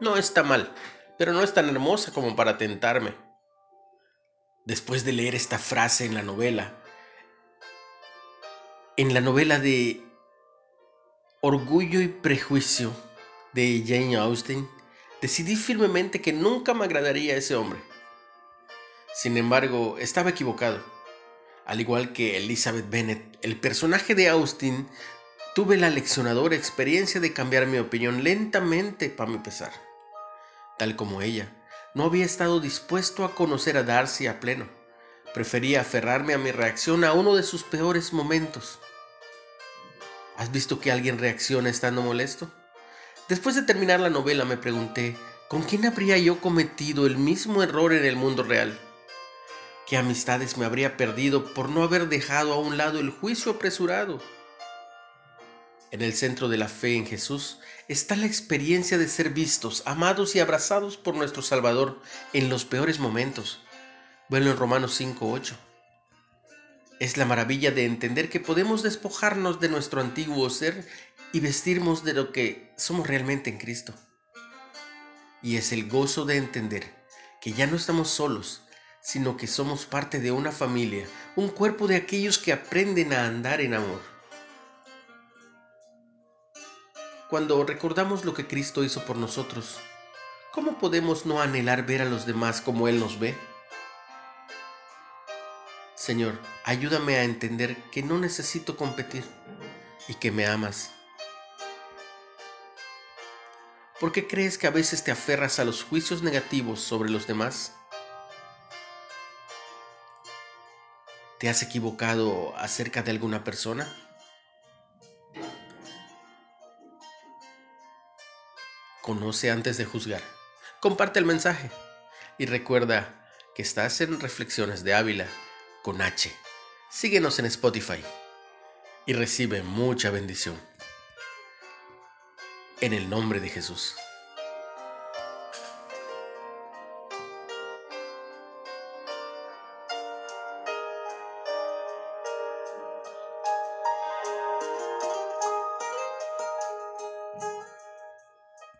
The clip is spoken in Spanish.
No está mal, pero no es tan hermosa como para tentarme. Después de leer esta frase en la novela, en la novela de Orgullo y Prejuicio de Jane Austen, decidí firmemente que nunca me agradaría ese hombre. Sin embargo, estaba equivocado. Al igual que Elizabeth Bennet, el personaje de Austin, tuve la leccionadora experiencia de cambiar mi opinión lentamente para mi pesar. Tal como ella, no había estado dispuesto a conocer a Darcy a pleno. Prefería aferrarme a mi reacción a uno de sus peores momentos. ¿Has visto que alguien reacciona estando molesto? Después de terminar la novela me pregunté, ¿con quién habría yo cometido el mismo error en el mundo real? ¿Qué amistades me habría perdido por no haber dejado a un lado el juicio apresurado? En el centro de la fe en Jesús está la experiencia de ser vistos, amados y abrazados por nuestro Salvador en los peores momentos. Bueno, en Romanos 5.8. Es la maravilla de entender que podemos despojarnos de nuestro antiguo ser y vestirnos de lo que somos realmente en Cristo. Y es el gozo de entender que ya no estamos solos, sino que somos parte de una familia, un cuerpo de aquellos que aprenden a andar en amor. Cuando recordamos lo que Cristo hizo por nosotros, ¿cómo podemos no anhelar ver a los demás como Él nos ve? Señor, ayúdame a entender que no necesito competir y que me amas. ¿Por qué crees que a veces te aferras a los juicios negativos sobre los demás? ¿Te has equivocado acerca de alguna persona? Conoce antes de juzgar. Comparte el mensaje y recuerda que estás en Reflexiones de Ávila con H. Síguenos en Spotify y recibe mucha bendición. En el nombre de Jesús.